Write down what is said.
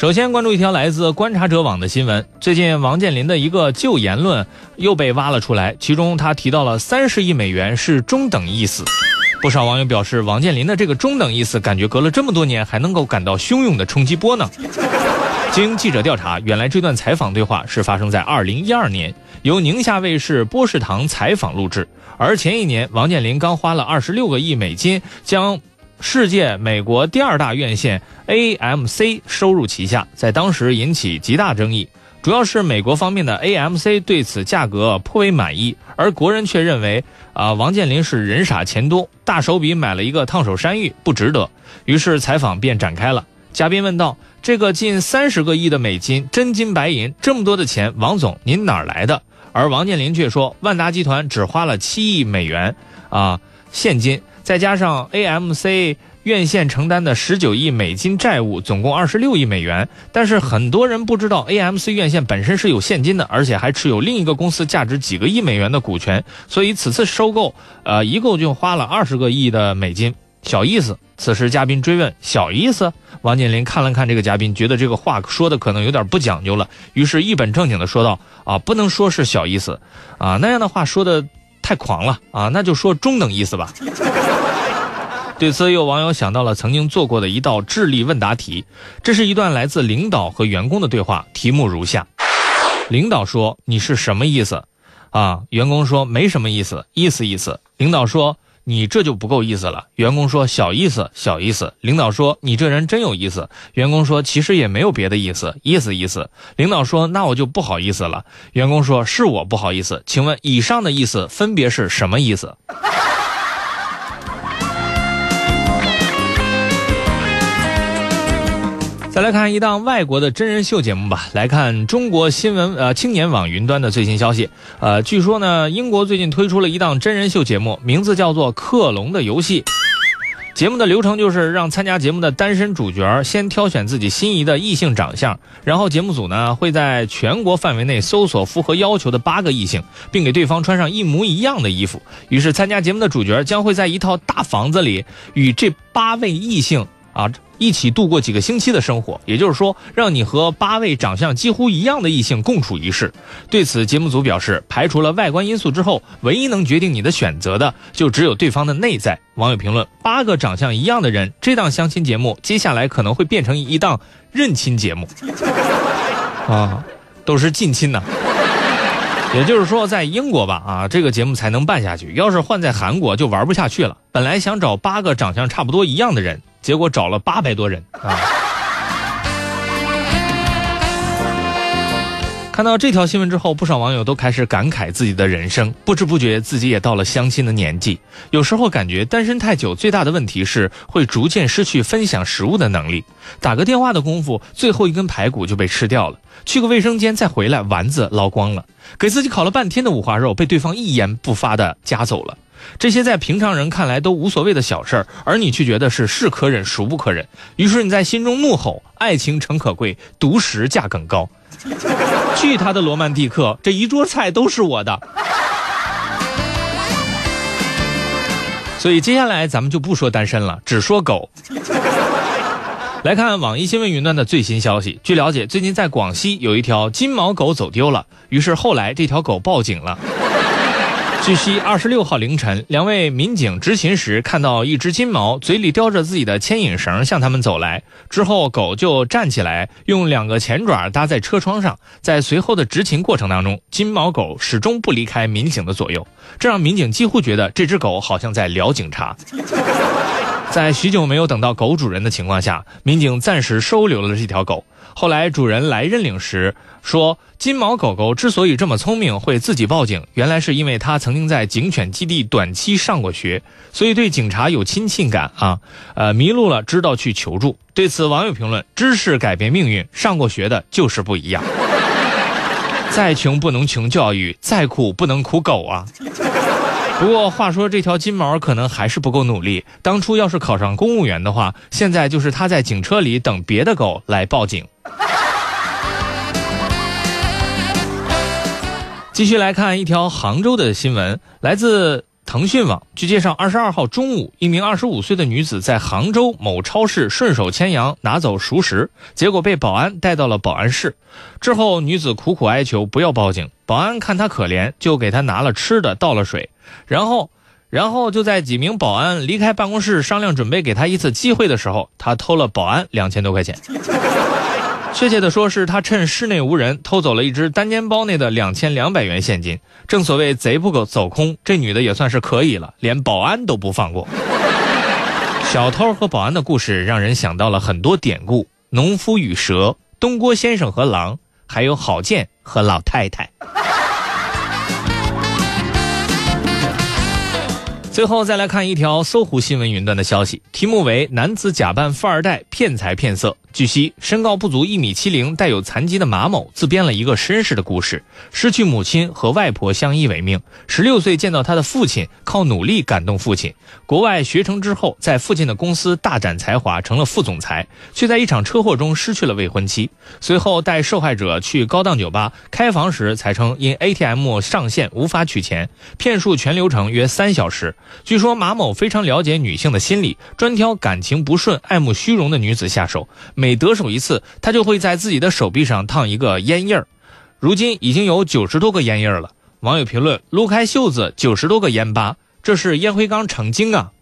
首先关注一条来自观察者网的新闻，最近王健林的一个旧言论又被挖了出来，其中他提到了三十亿美元是中等意思。不少网友表示，王健林的这个中等意思，感觉隔了这么多年还能够感到汹涌的冲击波呢。经记者调查，原来这段采访对话是发生在二零一二年，由宁夏卫视波士堂采访录制，而前一年王健林刚花了二十六个亿美金将。世界美国第二大院线 AMC 收入旗下，在当时引起极大争议。主要是美国方面的 AMC 对此价格颇为满意，而国人却认为啊，王健林是人傻钱多，大手笔买了一个烫手山芋，不值得。于是采访便展开了。嘉宾问道：“这个近三十个亿的美金，真金白银，这么多的钱，王总您哪儿来的？”而王健林却说：“万达集团只花了七亿美元啊，现金。”再加上 AMC 院线承担的十九亿美金债务，总共二十六亿美元。但是很多人不知道，AMC 院线本身是有现金的，而且还持有另一个公司价值几个亿美元的股权。所以此次收购，呃，一共就花了二十个亿的美金，小意思。此时嘉宾追问：“小意思？”王健林看了看这个嘉宾，觉得这个话说的可能有点不讲究了，于是一本正经的说道：“啊，不能说是小意思，啊，那样的话说的太狂了啊，那就说中等意思吧。”对此，有网友想到了曾经做过的一道智力问答题。这是一段来自领导和员工的对话，题目如下：领导说：“你是什么意思？”啊，员工说：“没什么意思，意思意思。”领导说：“你这就不够意思了。”员工说：“小意思，小意思。”领导说：“你这人真有意思。”员工说：“其实也没有别的意思，意思意思。”领导说：“那我就不好意思了。”员工说：“是我不好意思，请问以上的意思分别是什么意思？”再来看一档外国的真人秀节目吧。来看中国新闻呃青年网云端的最新消息。呃，据说呢，英国最近推出了一档真人秀节目，名字叫做《克隆的游戏》。节目的流程就是让参加节目的单身主角先挑选自己心仪的异性长相，然后节目组呢会在全国范围内搜索符合要求的八个异性，并给对方穿上一模一样的衣服。于是参加节目的主角将会在一套大房子里与这八位异性。啊，一起度过几个星期的生活，也就是说，让你和八位长相几乎一样的异性共处一室。对此，节目组表示，排除了外观因素之后，唯一能决定你的选择的，就只有对方的内在。网友评论：八个长相一样的人，这档相亲节目接下来可能会变成一档认亲节目。啊，都是近亲呐。也就是说，在英国吧，啊，这个节目才能办下去。要是换在韩国，就玩不下去了。本来想找八个长相差不多一样的人。结果找了八百多人啊！看到这条新闻之后，不少网友都开始感慨自己的人生，不知不觉自己也到了相亲的年纪。有时候感觉单身太久，最大的问题是会逐渐失去分享食物的能力。打个电话的功夫，最后一根排骨就被吃掉了；去个卫生间再回来，丸子捞光了；给自己烤了半天的五花肉，被对方一言不发的夹走了。这些在平常人看来都无所谓的小事儿，而你却觉得是是可忍孰不可忍。于是你在心中怒吼：“爱情诚可贵，独食价更高。”去他的罗曼蒂克！这一桌菜都是我的。所以接下来咱们就不说单身了，只说狗。来看网易新闻云端的最新消息。据了解，最近在广西有一条金毛狗走丢了，于是后来这条狗报警了。据悉，二十六号凌晨，两位民警执勤时看到一只金毛嘴里叼着自己的牵引绳向他们走来，之后狗就站起来，用两个前爪搭在车窗上。在随后的执勤过程当中，金毛狗始终不离开民警的左右，这让民警几乎觉得这只狗好像在撩警察。在许久没有等到狗主人的情况下，民警暂时收留了这条狗。后来主人来认领时说，金毛狗狗之所以这么聪明，会自己报警，原来是因为它曾经在警犬基地短期上过学，所以对警察有亲近感啊。呃，迷路了知道去求助。对此，网友评论：知识改变命运，上过学的就是不一样。再穷不能穷教育，再苦不能苦狗啊。不过话说，这条金毛可能还是不够努力。当初要是考上公务员的话，现在就是他在警车里等别的狗来报警。继续来看一条杭州的新闻，来自。腾讯网。据介绍，二十二号中午，一名二十五岁的女子在杭州某超市顺手牵羊拿走熟食，结果被保安带到了保安室。之后，女子苦苦哀求不要报警，保安看她可怜，就给她拿了吃的，倒了水，然后，然后就在几名保安离开办公室商量准备给他一次机会的时候，他偷了保安两千多块钱。确切的说，是他趁室内无人偷走了一只单肩包内的两千两百元现金。正所谓贼不够走空，这女的也算是可以了，连保安都不放过。小偷和保安的故事让人想到了很多典故：农夫与蛇、东郭先生和狼，还有郝建和老太太。最后再来看一条搜狐新闻云端的消息，题目为“男子假扮富二代骗财骗色”。据悉，身高不足一米七零、带有残疾的马某自编了一个身世的故事。失去母亲和外婆相依为命，十六岁见到他的父亲，靠努力感动父亲。国外学成之后，在父亲的公司大展才华，成了副总裁，却在一场车祸中失去了未婚妻。随后带受害者去高档酒吧开房时，才称因 ATM 上线无法取钱，骗术全流程约三小时。据说马某非常了解女性的心理，专挑感情不顺、爱慕虚荣的女子下手。每得手一次，他就会在自己的手臂上烫一个烟印儿。如今已经有九十多个烟印儿了。网友评论：撸开袖子，九十多个烟疤，这是烟灰缸成精啊！